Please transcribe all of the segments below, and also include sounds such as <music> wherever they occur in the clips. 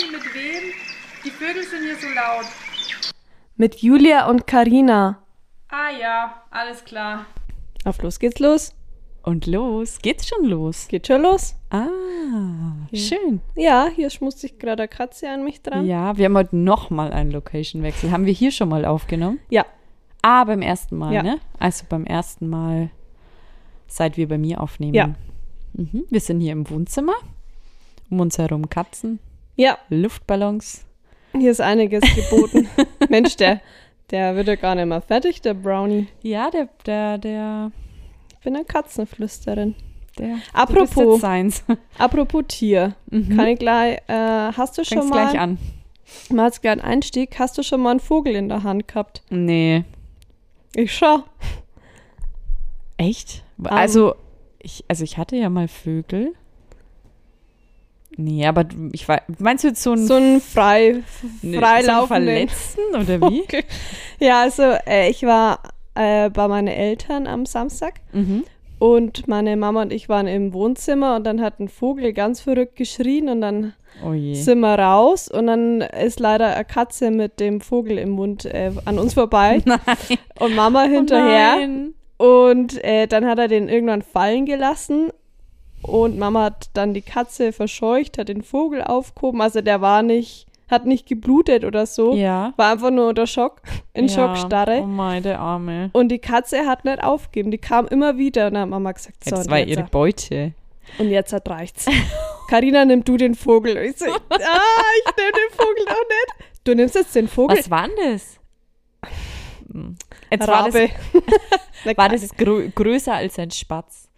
Brownie, mit wem? Die Vögel sind hier so laut. Mit Julia und Karina. Ah ja, alles klar. Auf los geht's los. Und los, geht's schon los? Geht schon los? Ah, schön. Ja, hier schmust sich gerade eine Katze an mich dran. Ja, wir haben heute nochmal einen Location-Wechsel. Haben wir hier schon mal aufgenommen? Ja. Ah, beim ersten Mal, Ja. ne? Also beim ersten Mal, seit wir bei mir aufnehmen. Ja. Mhm. Wir sind hier im Wohnzimmer. Um uns herum Katzen, Ja, Luftballons. hier ist einiges geboten. <laughs> Mensch, der, der wird ja gar nicht mehr fertig, der Brownie. Ja, der, der, der, Ich bin eine Katzenflüsterin. der. Apropos. <laughs> Apropos Tier. Mhm. Kann ich gleich, äh, hast du schon Fängst mal, gleich an. mal als kleinen Einstieg, hast du schon mal einen Vogel in der Hand gehabt? Nee. Ich schau. Echt? Also, ich, also ich hatte ja mal Vögel. Nee, aber ich weiß, meinst du jetzt so ein So ein frei, freilaufenden so einen Verletzten oder <laughs> wie? Vogel. Ja, also äh, ich war äh, bei meinen Eltern am Samstag Mhm. und meine Mama und ich waren im Wohnzimmer und dann hat ein Vogel ganz verrückt geschrien und dann Oh sind wir raus und dann ist leider eine Katze mit dem Vogel im Mund äh, an uns vorbei <laughs> Nein. und Mama hinterher. Oh. Und äh, dann hat er den irgendwann fallen gelassen. Und Mama hat dann die Katze verscheucht, hat den Vogel aufgehoben. Also der war nicht, hat nicht geblutet oder so. Ja. War einfach nur unter Schock, in ja. Schockstarre. Oh mein, der Arme. Und die Katze hat nicht aufgegeben. Die kam immer wieder. Und dann hat Mama gesagt, so, und war ihre Beute. und jetzt hat reicht's. Karina, nimm du den Vogel. Ich so, ah, ich nehme den Vogel doch nicht. Du nimmst jetzt den Vogel. Was war denn das? Hm. Jetzt war das, Rabe. <laughs> <laughs> War das grö größer als ein Spatz.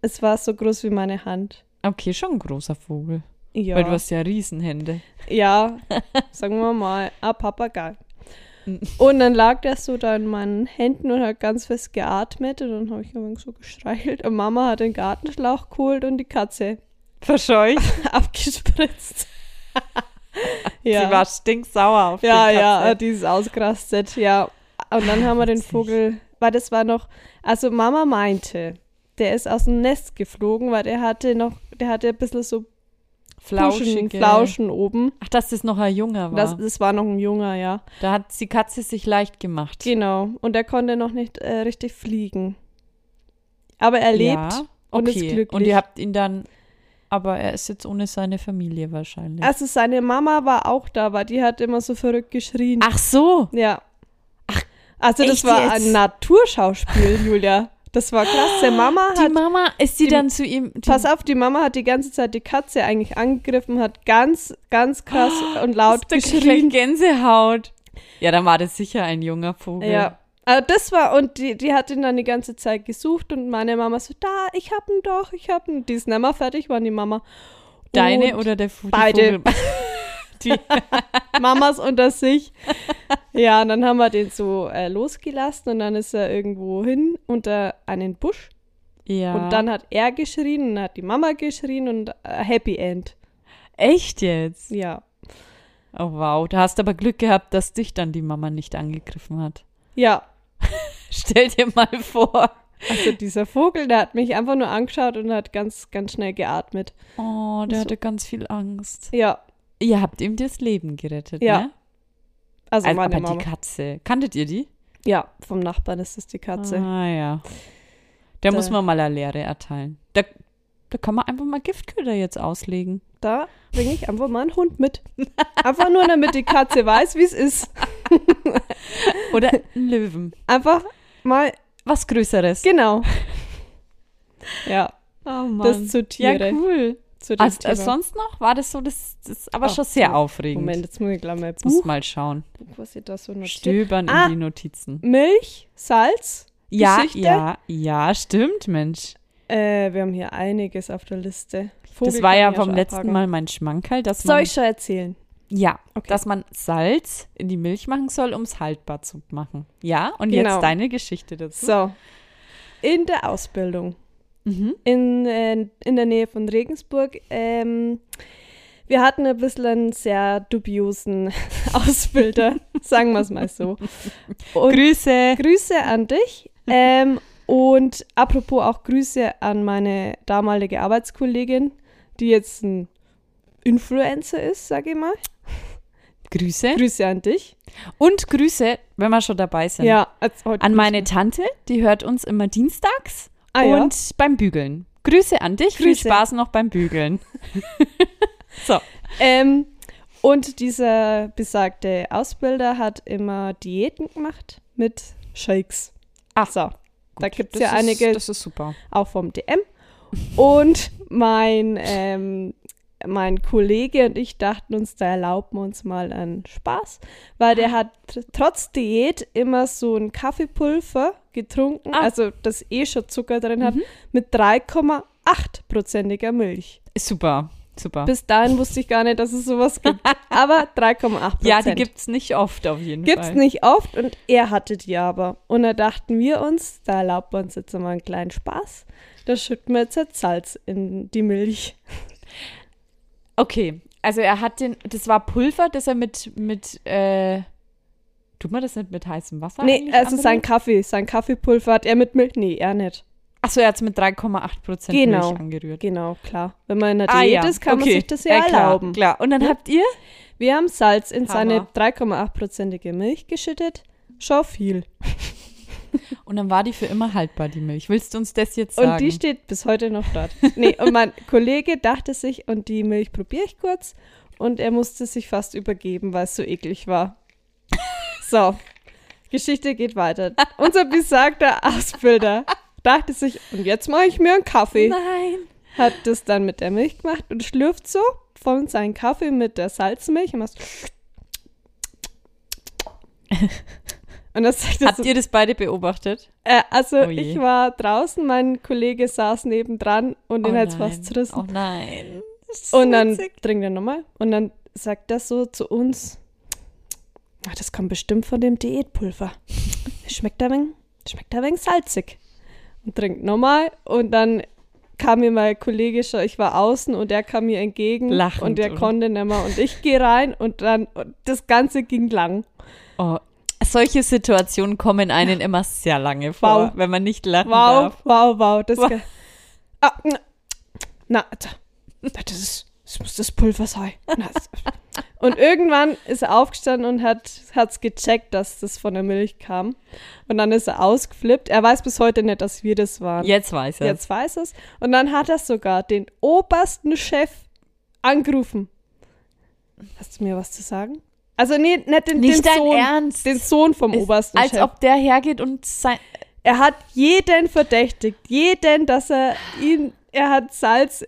Es war so groß wie meine Hand. Okay, schon ein großer Vogel. Ja. Weil du hast ja Riesenhände. Ja, <laughs> sagen wir mal, ein Papagei. Mhm. Und dann lag der so da in meinen Händen und hat ganz fest geatmet und dann habe ich wenig so gestreichelt und Mama hat den Gartenschlauch geholt und die Katze <laughs> Verscheucht. <laughs> abgespritzt. ja. Sie war stinksauer auf ja, die ja, die ist ausgerastet, ja. Und dann haben wir den. Vogel, weil das war noch, also Mama meinte, der ist aus dem Nest geflogen, weil der hatte noch, der hatte ein bisschen so Flauschen. Flauschen oben. Ach, dass das noch ein Junger war. Das, das war noch ein Junger, ja. da hat die Katze sich leicht gemacht. Genau. Und er konnte noch nicht äh, richtig fliegen. Aber er lebt. Ja, und ist okay. glücklich. Und ihr habt ihn dann, aber er ist jetzt ohne seine Familie wahrscheinlich. Also seine Mama war auch da, weil die hat immer so verrückt geschrien. Ach so. Ja. Ach, also das war jetzt? ein Naturschauspiel, Julia. Das war krass. Der Mama Die hat. Mama, ist die, die- dann zu ihm? Die, Pass auf, die Mama hat die ganze Zeit die Katze eigentlich angegriffen, hat ganz, ganz krass und laut da krieg ich geschrien. Gänsehaut. Ja, dann war das sicher ein junger Vogel. Ja. Also das war, und die, die hat ihn dann die ganze Zeit gesucht und meine Mama so, da, ich hab ihn doch, ich hab ihn. Die ist nicht mehr fertig, war die Mama. Deine Und oder der die beide. <laughs> Die, <laughs> Mamas unter sich. Ja, und dann haben wir den so äh, losgelassen und dann ist er irgendwo hin unter einen Busch. ja. Und dann hat er geschrien und dann hat die Mama geschrien und äh, Happy End. Echt jetzt? Ja. Oh wow, da hast aber Glück gehabt, dass dich dann die Mama nicht angegriffen hat. Ja. <laughs> Stell dir mal vor. Also dieser Vogel, der hat mich einfach nur angeschaut und hat ganz, ganz schnell geatmet. Oh, der So. hatte ganz viel Angst. Ja. Ihr habt ihm das Leben gerettet, Ja, ne? Also Also, meine aber Mama. die Katze. Kanntet ihr die? Ja, vom Nachbarn ist es die Katze. Ah ja. Da Da- muss man mal eine Lehre erteilen. Da, da kann man einfach mal Giftköder jetzt auslegen. Da bringe ich einfach mal einen Hund mit. Einfach nur, damit die Katze weiß, wie es ist. <laughs> Oder einen Löwen. Einfach mal, Was Größeres. genau. <laughs> Ja, Oh das zu Tiere. Ja, cool. Zu dem Thema. äh, sonst noch? War das so? Das, das ist aber Ach, schon sehr so. aufregend. Moment, jetzt muss ich gleich mal Jetzt muss Buch, mal schauen. was ich da so notiert. Stöbern Ah. in die Notizen. Milch, Salz, Ja, Geschichte. ja, ja, stimmt, Mensch. Äh, wir haben hier einiges auf der Liste. Vogel das war ja vom letzten abhaken. Mal mein Schmankerl, dass Soll man, ich schon erzählen? ja, Okay. dass man Salz in die Milch machen soll, um es haltbar zu machen. Ja, und Genau. jetzt deine Geschichte dazu. So. In der Ausbildung Mhm. in, äh, in der Nähe von Regensburg. Ähm, wir hatten ein bisschen einen sehr dubiosen <laughs> Ausbilder, <laughs> sagen wir es mal so. Und Grüße. Grüße an dich. <laughs> Ähm, und apropos auch Grüße an meine damalige Arbeitskollegin, die jetzt ein Influencer ist, sag ich mal. Grüße. Grüße an dich. Und Grüße, wenn wir schon dabei sind. Ja, An meine Tante, die hört uns immer dienstags Ah, ja? und beim Bügeln. Grüße an dich, viel Grüße. Spaß noch beim Bügeln. <laughs> so. Ähm, und dieser besagte Ausbilder hat immer Diäten gemacht mit Shakes. Ach, So, da gibt es ja ist, einige Das ist super. auch vom DM. Und mein, ähm, mein Kollege und ich dachten uns, da erlauben wir uns mal einen Spaß, weil der hat trotz Diät immer so ein Kaffeepulver getrunken, Ah. also das eh schon Zucker drin hat, Mhm. mit 3,8-prozentiger Milch. Ist super. Super. Bis dahin wusste ich gar nicht, dass es sowas gibt. <laughs> Aber 3,8% ja, die gibt es nicht oft auf jeden Gibt's Fall. nicht oft und er hatte die aber. Und da dachten wir uns, da erlaubt man uns jetzt mal einen kleinen Spaß. Da schütten wir jetzt halt Salz in die Milch. Okay, also er hat den, das war Pulver, das er mit, mit, äh, tut man das nicht mit heißem Wasser? nee, also sein anrührt? Kaffee, sein Kaffeepulver hat er mit Milch. Nee, er nicht. Achso, er hat es mit 3,8 Prozent Genau. Milch angerührt. Genau, klar. Wenn man in der Ah, Diät ja. ist, kann okay. man sich das ja, klar, erlauben. Klar, und dann Ja. habt ihr? Wir haben Salz in seine Hammer. 3,8-prozentige Milch geschüttet. Schon viel. <laughs> Und dann war die für immer haltbar, die Milch. Willst du uns das jetzt sagen? Und die steht bis heute noch dort. nee, und mein <laughs> Kollege dachte sich, und die Milch probiere ich kurz. Und er musste sich fast übergeben, weil es so eklig war. So, Geschichte geht weiter. Unser besagter Ausbilder dachte sich, und jetzt mache ich mir einen Kaffee. Nein. Hat das dann mit der Milch gemacht und schlürft so von seinem Kaffee mit der Salzmilch und macht und das sagt Habt so, ihr das beide beobachtet? äh, also Oh ich war draußen, mein Kollege saß nebendran und den oh hat's nein. fast zerrissen. Oh nein. Und dann trinkt er nochmal und dann sagt er so zu uns, "Ah, das kommt bestimmt von dem Diätpulver. <laughs> Schmeckt ein wenig, schmeckt ein wenig salzig. Und trinkt nochmal und dann kam mir mein Kollege schon, ich war außen und er kam mir entgegen Lachend, und er oder? konnte nicht mehr und ich gehe rein und dann und das Ganze ging lang. Oh, solche Situationen kommen einen immer sehr lange vor, Wow. wenn man nicht lachen Wow, darf. wow, wow. Das Wow. ah, na, na, da- das, ist, das muss das Pulver sein. <laughs> Und irgendwann ist er aufgestanden und hat es gecheckt, dass das von der Milch kam. Und dann ist er ausgeflippt. Er weiß bis heute nicht, dass wir das waren. Jetzt weiß er. Jetzt weiß er es. Und dann hat er sogar den obersten Chef angerufen. Hast du mir was zu sagen? Also nee, nicht den, Nicht den Sohn. Ernst. Den Sohn vom Ist, obersten als Chef. ob der hergeht und sein. Er hat jeden verdächtigt, jeden, dass er ihn, er hat Salz.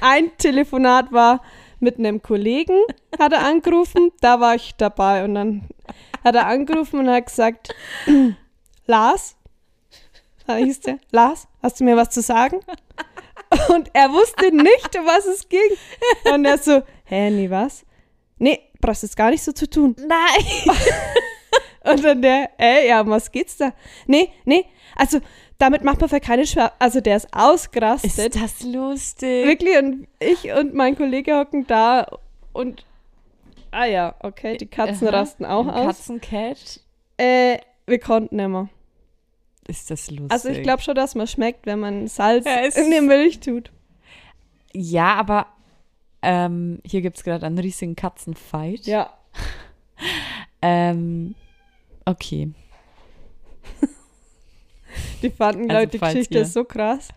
Ein Telefonat war mit einem Kollegen, hat er angerufen, da war ich dabei und dann hat er angerufen und hat gesagt, <clears throat> Lars, da hieß der, Lars, hast du mir was zu sagen? Und er wusste nicht, um was es ging. Und er so, hä, nee, was? Nee, brauchst jetzt gar nicht so zu tun. Nein. <laughs> Und dann der, ey, ja, um was geht's da? Nee, nee, also damit macht man für keine Schwer. Also der ist ausgerastet. Ist das lustig? Wirklich, und ich und mein Kollege hocken da und. Ah ja, okay, die Katzen Aha, rasten auch aus. Katzencat. Äh, wir konnten immer. Ist das lustig? Also ich glaube schon, dass man schmeckt, wenn man Salz Ja, in die Milch tut. Ja, aber ähm, hier gibt es gerade einen riesigen Katzenfight. Ja. <laughs> Ähm, okay. <laughs> Die fanden, Also Leute, die Geschichte ist so krass.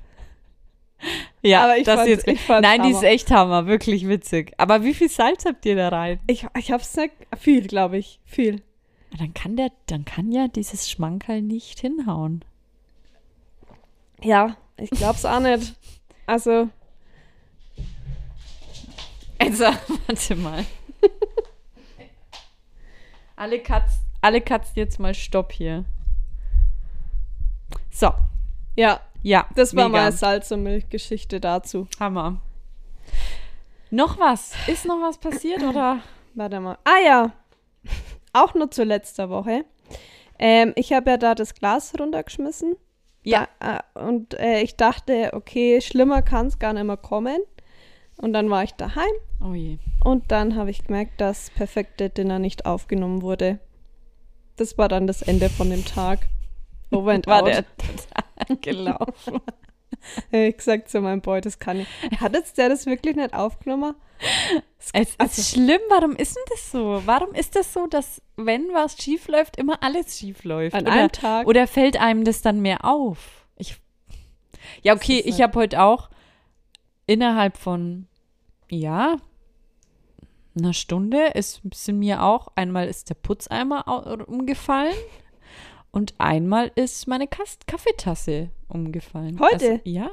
Ja, Aber ich das fand's- jetzt. ich fand's Nein, die ist echt Hammer, wirklich witzig. Aber wie viel Salz habt ihr da rein? Ich, ich hab's nicht. Viel, glaube ich. Viel. Dann kann der, dann kann ja dieses Schmankerl nicht hinhauen. Ja, ich glaub's auch nicht. Also, Also, <laughs> warte mal. <laughs> alle Katz, alle Katzen jetzt mal Stopp hier. So, ja, ja. das war mega. mal Salz- und Milchgeschichte dazu. Hammer. Noch was? Ist noch was passiert oder? <clears throat> Warte mal. Ah ja, <laughs> auch nur zu letzter Woche. Ähm, ich habe ja da das Glas runtergeschmissen. Ja. Da, äh, und äh, ich dachte, okay, schlimmer kann es gar nicht mehr kommen. Und dann war ich daheim Oh je. und dann habe ich gemerkt, dass perfekte Dinner nicht aufgenommen wurde. Das war dann das Ende von dem Tag. Over and War out. der total <laughs> gelaufen. Ich gesagt zu meinem Boy, das kann ich. Hat jetzt der das wirklich nicht aufgenommen? Es ist schlimm, warum ist denn das so? Warum ist das so, dass wenn was schief läuft, immer alles schief läuft? An oder, einem Tag. oder fällt einem das dann mehr auf? Ich, ja, okay, ich halt- habe heute auch innerhalb von, ja, einer Stunde ist, sind mir auch, einmal ist der Putzeimer umgefallen und einmal ist meine Kast Kaffeetasse umgefallen. Heute? Also, ja.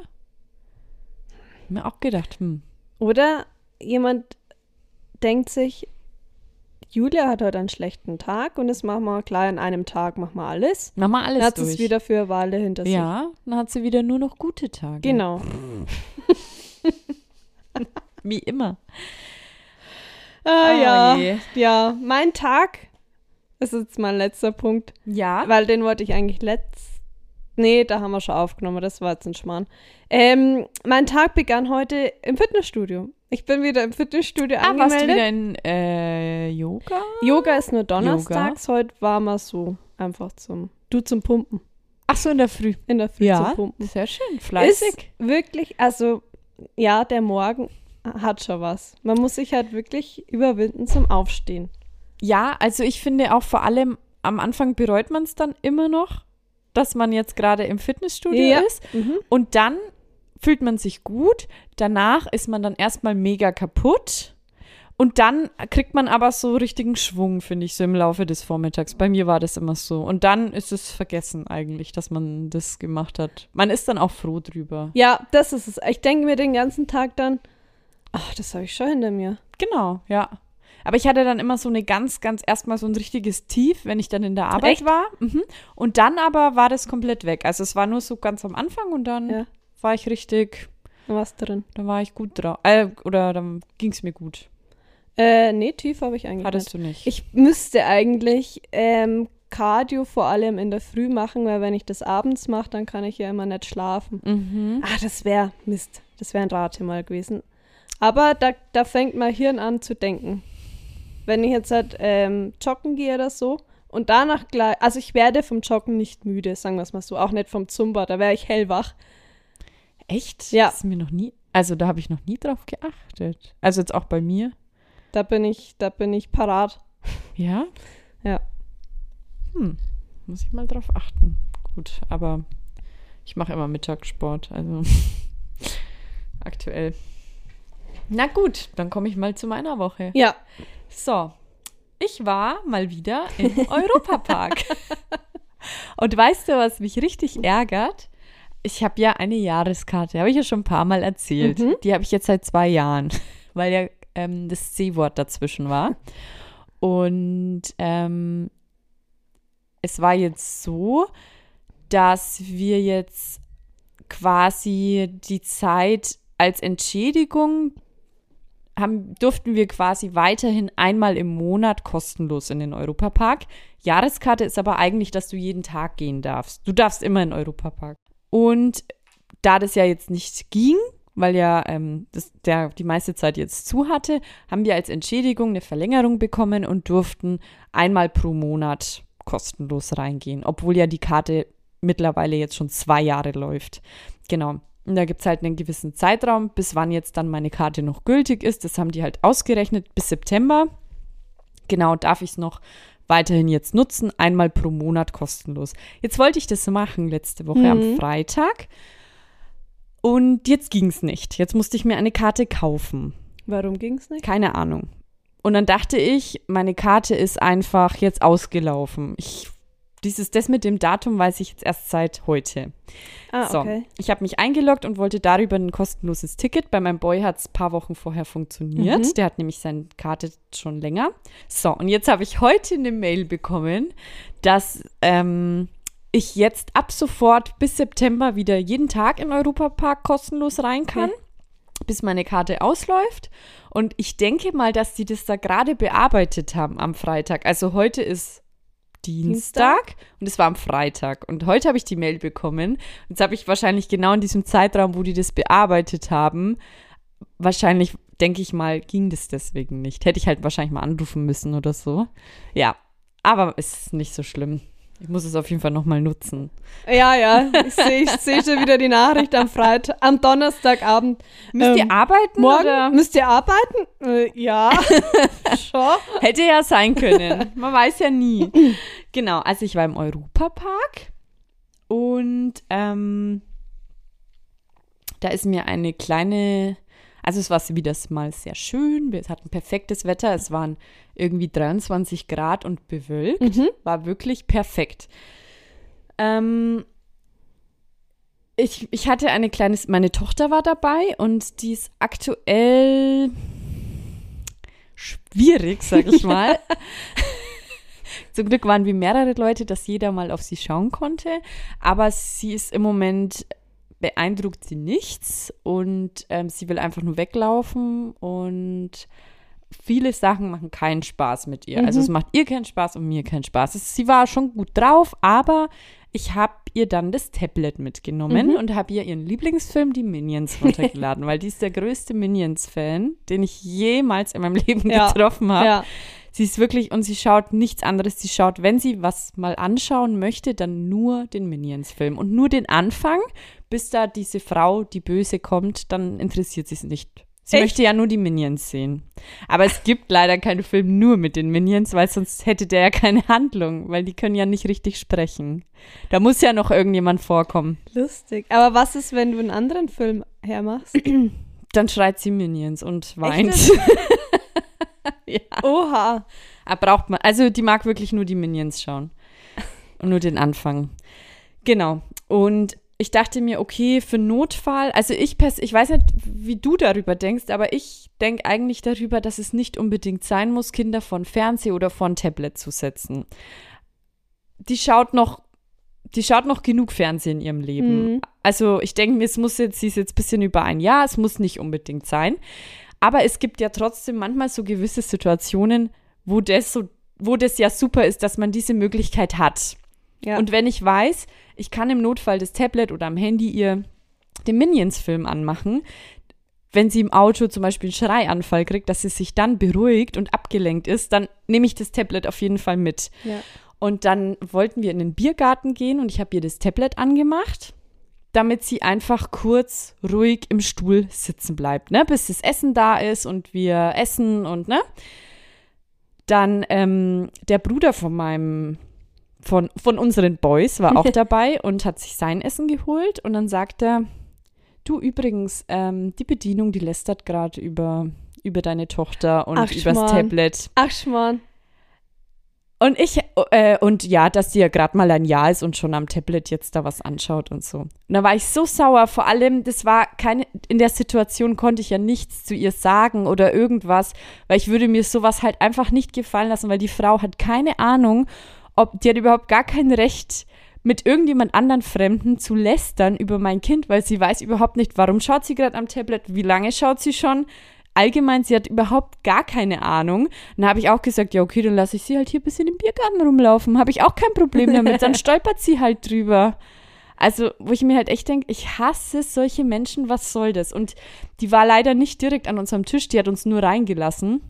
Mir auch gedacht, hm, Oder jemand denkt sich, Julia hat heute einen schlechten Tag und das machen wir gleich an einem Tag, machen wir alles. mach mal alles Dann hat durch. es wieder für eine Weile hinter sich. Ja, dann hat sie wieder nur noch gute Tage. Genau. <laughs> Wie immer. Ah, Oh ja. je. Ja, mein Tag ist jetzt mein letzter Punkt, Ja. weil den wollte ich eigentlich letzt. Nee, da haben wir schon aufgenommen, das war jetzt ein Schmarrn. Ähm, mein Tag begann heute im Fitnessstudio. Ich bin wieder im Fitnessstudio Ah, warst du angemeldet. wieder in äh, Yoga? Yoga ist nur donnerstags, heute war mal so einfach zum, du zum Pumpen. Ach so, in der Früh. In der Früh Ja, zum Pumpen. sehr schön. Fleißig. Ist wirklich, also ja, der Morgen hat schon was. Man muss sich halt wirklich überwinden zum Aufstehen. Ja, also ich finde auch vor allem am Anfang bereut man es dann immer noch, dass man jetzt gerade im Fitnessstudio Ja. ist. Und dann fühlt man sich gut. Danach ist man dann erstmal mega kaputt. Und dann kriegt man aber so richtigen Schwung, finde ich, so im Laufe des Vormittags. Bei mir war das immer so. Und dann ist es vergessen eigentlich, dass man das gemacht hat. Man ist dann auch froh drüber. Ja, das ist es. Ich denke mir den ganzen Tag dann, ach, das habe ich schon hinter mir. Genau, ja. Aber ich hatte dann immer so eine ganz, ganz erstmal so ein richtiges Tief, wenn ich dann in der Arbeit Echt? war. Mhm. Und dann aber war das komplett weg. Also es war nur so ganz am Anfang und dann Ja. war ich richtig, Was drin? dann war ich gut drauf. Äh, oder dann ging es mir gut. Äh, nee, tief habe ich eigentlich Hattest nicht. du nicht. Ich müsste eigentlich ähm, Cardio vor allem in der Früh machen, weil wenn ich das abends mache, dann kann ich ja immer nicht schlafen. mhm. Ah, das wäre Mist. Das wäre ein Rate mal gewesen. Aber da, da fängt mein Hirn an zu denken. Wenn ich jetzt halt ähm, joggen gehe oder so und danach gleich, also ich werde vom Joggen nicht müde, sagen wir es mal so, auch nicht vom Zumba, da wäre ich hellwach. Echt? Ja. Das ist mir noch nie, also da habe ich noch nie drauf geachtet. Also jetzt auch bei mir. Da bin ich, da bin ich parat. Ja? Ja. Hm. Muss ich mal drauf achten. Gut, aber ich mache immer Mittagssport, also <laughs> aktuell. Na gut, dann komme ich mal zu meiner Woche. Ja, So, ich war mal wieder im <laughs> Europapark. Und weißt du, was mich richtig ärgert? Ich habe ja eine Jahreskarte, habe ich ja schon ein paar Mal erzählt. Mhm. Die habe ich jetzt seit zwei Jahren, <laughs> weil ja ähm, das C-Wort dazwischen war. Und ähm, es war jetzt so, dass wir jetzt quasi die Zeit als Entschädigung haben, durften wir quasi weiterhin einmal im Monat kostenlos in den Europapark. Jahreskarte ist aber eigentlich, dass du jeden Tag gehen darfst. Du darfst immer in den Europapark. Und da das ja jetzt nicht ging, weil ja ähm, das, der die meiste Zeit jetzt zu hatte, haben wir als Entschädigung eine Verlängerung bekommen und durften einmal pro Monat kostenlos reingehen, obwohl ja die Karte mittlerweile jetzt schon zwei Jahre läuft. Genau. Und da gibt es halt einen gewissen Zeitraum, bis wann jetzt dann meine Karte noch gültig ist. Das haben die halt ausgerechnet bis September. Genau, darf ich es noch weiterhin jetzt nutzen, einmal pro Monat kostenlos. Jetzt wollte ich das machen letzte Woche am Mhm. Freitag. Und jetzt ging es nicht. Jetzt musste ich mir eine Karte kaufen. warum ging es nicht? Keine Ahnung. Und dann dachte ich, meine Karte ist einfach jetzt ausgelaufen. Ich, dieses, das mit dem Datum weiß ich jetzt erst seit heute. Ah, so, okay. ich habe mich eingeloggt und wollte darüber ein kostenloses Ticket. Bei meinem Boy hat es ein paar Wochen vorher funktioniert. Mhm. Der hat nämlich seine Karte schon länger. So, und jetzt habe ich heute eine Mail bekommen, dass ähm, ich jetzt ab sofort bis September wieder jeden Tag in Europapark kostenlos rein kann, bis meine Karte ausläuft. Und ich denke mal, dass die das da gerade bearbeitet haben am Freitag. Also heute ist Dienstag, und es war am Freitag. Und heute habe ich die Mail bekommen. Jetzt habe ich wahrscheinlich genau in diesem Zeitraum, wo die das bearbeitet haben, wahrscheinlich, denke ich mal, ging das deswegen nicht. Hätte ich halt wahrscheinlich mal anrufen müssen oder so. Ja, aber es ist nicht so schlimm. Ich muss es auf jeden Fall nochmal nutzen. Ja, ja, ich sehe seh schon wieder die Nachricht am Freitag, am Donnerstagabend. Müsst Ähm, ihr arbeiten? Morgen Oder? müsst ihr arbeiten? Äh, ja, <laughs> schon. Hätte ja sein können. Man weiß ja nie. Genau, also ich war im Europapark und ähm, da ist mir eine kleine, also es war wieder mal sehr schön. Wir hatten perfektes Wetter. Es waren irgendwie 23 Grad und bewölkt. Mhm. War wirklich perfekt. Ähm, ich, ich hatte eine kleine, meine Tochter war dabei und die ist aktuell schwierig, sag ich <laughs> mal. Zum Glück waren wir mehrere Leute, dass jeder mal auf sie schauen konnte. Aber sie ist im Moment beeindruckt sie nichts und ähm, sie will einfach nur weglaufen und viele Sachen machen keinen Spaß mit ihr. Also Mhm. es macht ihr keinen Spaß und mir keinen Spaß. Sie war schon gut drauf, aber ich habe ihr dann das Tablet mitgenommen Mhm. und habe ihr ihren Lieblingsfilm, die Minions, runtergeladen, <laughs> weil die ist der größte Minions-Fan, den ich jemals in meinem Leben Ja. getroffen habe. Ja. Sie ist wirklich, und sie schaut nichts anderes. Sie schaut, wenn sie was mal anschauen möchte, dann nur den Minions-Film und nur den Anfang, bis da diese Frau, die böse kommt, dann interessiert sie es nicht. Sie Echt? möchte ja nur die Minions sehen. Aber es gibt leider keinen Film nur mit den Minions, weil sonst hätte der ja keine Handlung, weil die können ja nicht richtig sprechen. Da muss ja noch irgendjemand vorkommen. Lustig. Aber was ist, wenn du einen anderen Film hermachst? <clears throat> Dann schreit sie Minions und weint. <laughs> ja. Oha. Ah, braucht man. Also die mag wirklich nur die Minions schauen. Und nur den Anfang. Genau. Und ich dachte mir, okay, für Notfall, also ich ich weiß nicht, wie du darüber denkst, aber ich denke eigentlich darüber, dass es nicht unbedingt sein muss, Kinder von Fernseh oder von Tablet zu setzen. Die schaut noch, die schaut noch genug Fernsehen in ihrem Leben. Mhm. Also ich denke mir, es muss jetzt, sie ist jetzt ein bisschen über ein Jahr, es muss nicht unbedingt sein. Aber es gibt ja trotzdem manchmal so gewisse Situationen, wo das so, wo das ja super ist, dass man diese Möglichkeit hat. Ja. Und wenn ich weiß, ich kann im Notfall das Tablet oder am Handy ihr den Minions-Film anmachen, wenn sie im Auto zum Beispiel einen Schreianfall kriegt, dass sie sich dann beruhigt und abgelenkt ist, dann nehme ich das Tablet auf jeden Fall mit. ja. Und dann wollten wir in den Biergarten gehen und ich habe ihr das Tablet angemacht, damit sie einfach kurz ruhig im Stuhl sitzen bleibt, ne? bis das Essen da ist und wir essen und ne. Dann ähm, der Bruder von meinem, von, von unseren Boys war auch <laughs> dabei und hat sich sein Essen geholt und dann sagt er, du übrigens, ähm, die Bedienung, die lästert gerade über, über deine Tochter und Ach, übers Schmarrn. Tablet. Ach, Schmarrn. Und ich, äh, und ja, dass sie ja gerade mal ein Jahr ist und schon am Tablet jetzt da was anschaut und so. Und da war ich so sauer. Vor allem, das war keine, in der Situation konnte ich ja nichts zu ihr sagen oder irgendwas, weil ich würde mir sowas halt einfach nicht gefallen lassen, weil die Frau hat keine Ahnung, ob, die hat überhaupt gar kein Recht, mit irgendjemand anderen Fremden zu lästern über mein Kind, weil sie weiß überhaupt nicht, warum schaut sie gerade am Tablet, wie lange schaut sie schon. Allgemein, sie hat überhaupt gar keine Ahnung. Dann habe ich auch gesagt, ja, okay, dann lasse ich sie halt hier ein bisschen im Biergarten rumlaufen. Habe ich auch kein Problem damit. Dann <laughs> stolpert sie halt drüber. Also, wo ich mir halt echt denke, ich hasse solche Menschen, was soll das? Und die war leider nicht direkt an unserem Tisch, die hat uns nur reingelassen.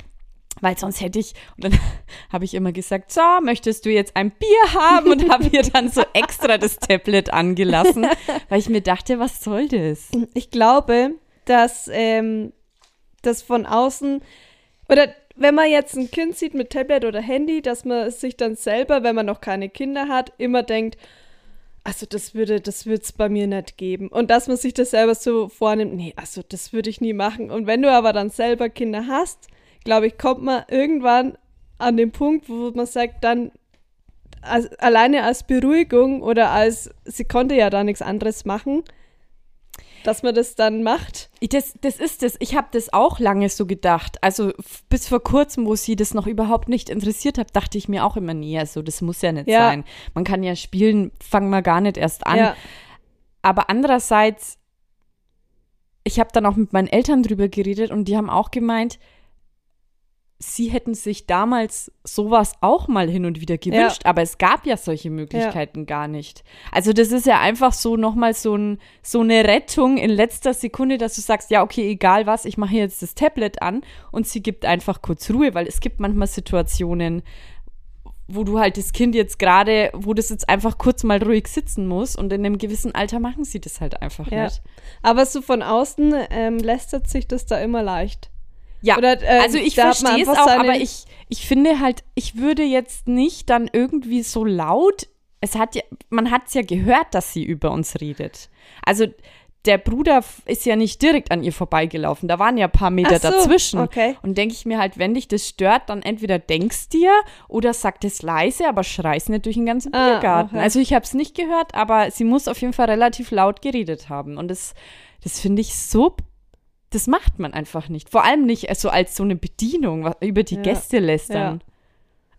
Weil sonst hätte ich, und dann <laughs> habe ich immer gesagt, so, möchtest du jetzt ein Bier haben? Und habe ihr dann so extra das Tablet angelassen, <laughs> weil ich mir dachte, was soll das? Ich glaube, dass ähm, das von außen oder wenn man jetzt ein Kind sieht mit Tablet oder Handy, dass man sich dann selber, wenn man noch keine Kinder hat, immer denkt, also das würde, das würde es bei mir nicht geben. Und dass man sich das selber so vornimmt, nee, also das würde ich nie machen. Und wenn du aber dann selber Kinder hast, glaube ich, kommt man irgendwann an den Punkt, wo man sagt, dann als, alleine als Beruhigung oder als, sie konnte ja da nichts anderes machen, dass man das dann macht. Das, das ist es. Ich habe das auch lange so gedacht. Also bis vor kurzem, wo sie das noch überhaupt nicht interessiert hat, dachte ich mir auch immer, nee, also das muss ja nicht Ja. sein. Man kann ja spielen, fangen wir gar nicht erst an. Ja. Aber andererseits, ich habe dann auch mit meinen Eltern drüber geredet und die haben auch gemeint, sie hätten sich damals sowas auch mal hin und wieder gewünscht, aber es gab ja solche Möglichkeiten gar nicht. Also das ist ja einfach so nochmal so, ein, so eine Rettung in letzter Sekunde, dass du sagst, ja, okay, egal was, ich mache jetzt das Tablet an und sie gibt einfach kurz Ruhe, weil es gibt manchmal Situationen, wo du halt das Kind jetzt gerade, wo das jetzt einfach kurz mal ruhig sitzen muss und in einem gewissen Alter machen sie das halt einfach Ja. nicht. Aber so von außen ähm, lästert sich das da immer leicht. Ja, Oder, ähm, also ich verstehe es auch, aber ich, ich finde halt, ich würde jetzt nicht dann irgendwie so laut, es hat ja, man hat es ja gehört, dass sie über uns redet. Also der Bruder ist ja nicht direkt an ihr vorbeigelaufen, da waren ja ein paar Meter so, dazwischen. okay. Und denke ich mir halt, wenn dich das stört, dann entweder denkst dir oder sag es leise, aber schreist nicht durch den ganzen Ah, Biergarten. okay. Also ich habe es nicht gehört, aber sie muss auf jeden Fall relativ laut geredet haben. Und das, das finde ich so, das macht man einfach nicht. Vor allem nicht so als so eine Bedienung, was, über die Ja. Gäste lästern.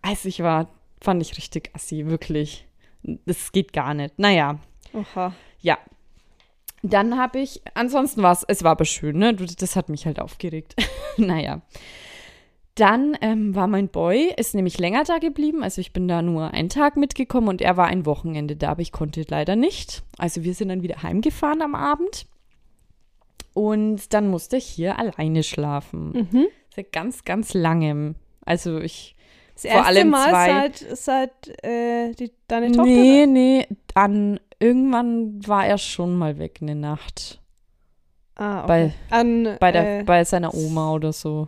Also ich war, fand ich richtig assi, wirklich. Das geht gar nicht. Naja, Oha. ja. Dann habe ich, ansonsten war es, es war aber schön, ne? Das hat mich halt aufgeregt. <laughs> naja. Dann ähm, war mein Boy, ist nämlich länger da geblieben. Also ich bin da nur einen Tag mitgekommen und er war ein Wochenende da, aber ich konnte leider nicht. Also wir sind dann wieder heimgefahren am Abend. Und dann musste ich hier alleine schlafen. Mhm. Seit ganz, ganz langem. Also ich. Das Vor erste allem Mal zwei- seit, seit äh, die, deine Tochter. Nee, nee. Dann irgendwann war er schon mal weg eine Nacht. Ah, okay. Bei, An bei, der, äh, bei seiner Oma oder so.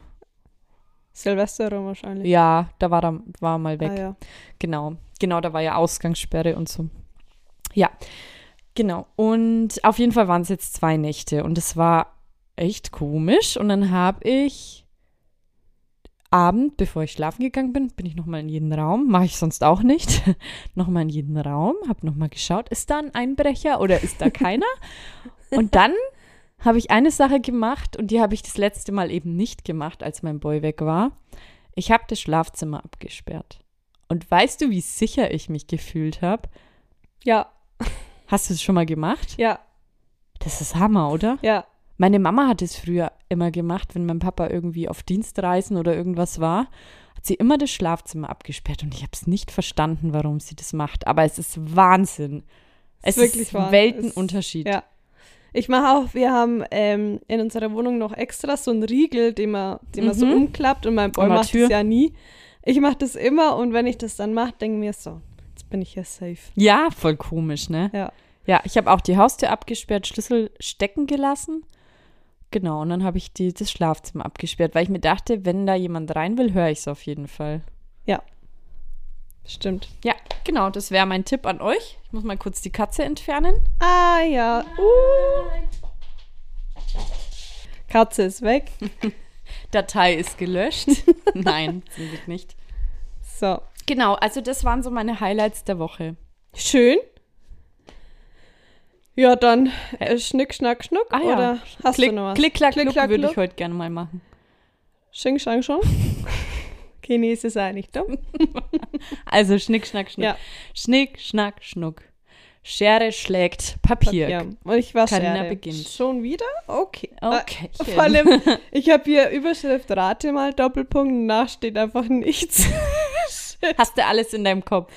Silvester rum wahrscheinlich. Ja, da war er war mal weg. Ah, ja. Genau. Genau, da war ja Ausgangssperre und so. Ja, genau. Und auf jeden Fall waren es jetzt zwei Nächte und es war echt komisch. Und dann habe ich Abend, bevor ich schlafen gegangen bin, bin ich nochmal in jeden Raum. Mache ich sonst auch nicht. <laughs> nochmal in jeden Raum, habe nochmal geschaut, ist da ein Einbrecher oder ist da keiner? <laughs> und dann habe ich eine Sache gemacht und die habe ich das letzte Mal eben nicht gemacht, als mein Boy weg war. Ich habe das Schlafzimmer abgesperrt. Und weißt du, wie sicher ich mich gefühlt habe? ja, <laughs> Hast du es schon mal gemacht? ja, Das ist Hammer, oder? ja. Meine Mama hat es früher immer gemacht, wenn mein Papa irgendwie auf Dienstreisen oder irgendwas war, hat sie immer das Schlafzimmer abgesperrt und ich habe es nicht verstanden, warum sie das macht. Aber es ist Wahnsinn. Es Ist wirklich ist wahr. ein Weltenunterschied. Ja. Ich mache auch, wir haben ähm, in unserer Wohnung noch extra so einen Riegel, den man, den man so Mhm. umklappt und mein Boy macht das ja nie. Ich mache das immer und wenn ich das dann mache, denke mir so, bin ich ja safe. Ja, voll komisch, ne? Ja. Ja, ich habe auch die Haustür abgesperrt, Schlüssel stecken gelassen. Genau, und dann habe ich die, das Schlafzimmer abgesperrt, weil ich mir dachte, wenn da jemand rein will, höre ich es auf jeden Fall. Stimmt. Ja, genau, das wäre mein Tipp an euch. Ich muss mal kurz die Katze entfernen. Ah ja. Uh. Katze ist weg. <laughs> Datei ist gelöscht. <laughs> Nein, zum Glück nicht. So. Genau, also das waren so meine Highlights der Woche. Schön. Ja, dann äh, Schnick, Schnack, Schnuck. Ah ja. Oder hast Klick, du noch was? Klick, klack, Klick, klack, würde ich heute gerne mal machen. Sching, Schang, schon. Chinesisch <laughs> sei nicht dumm. <laughs> Also Schnick, Schnack, Schnuck. Ja. Schnick, Schnack, Schnuck. Schere schlägt Papier. Ja. Und ich war Carina Schere. beginnt. Schon wieder? Okay. Okay. Äh, <laughs> vor allem, ich habe hier Überschrift Rate mal Doppelpunkt nach steht einfach nichts. <laughs> Hast du alles in deinem Kopf?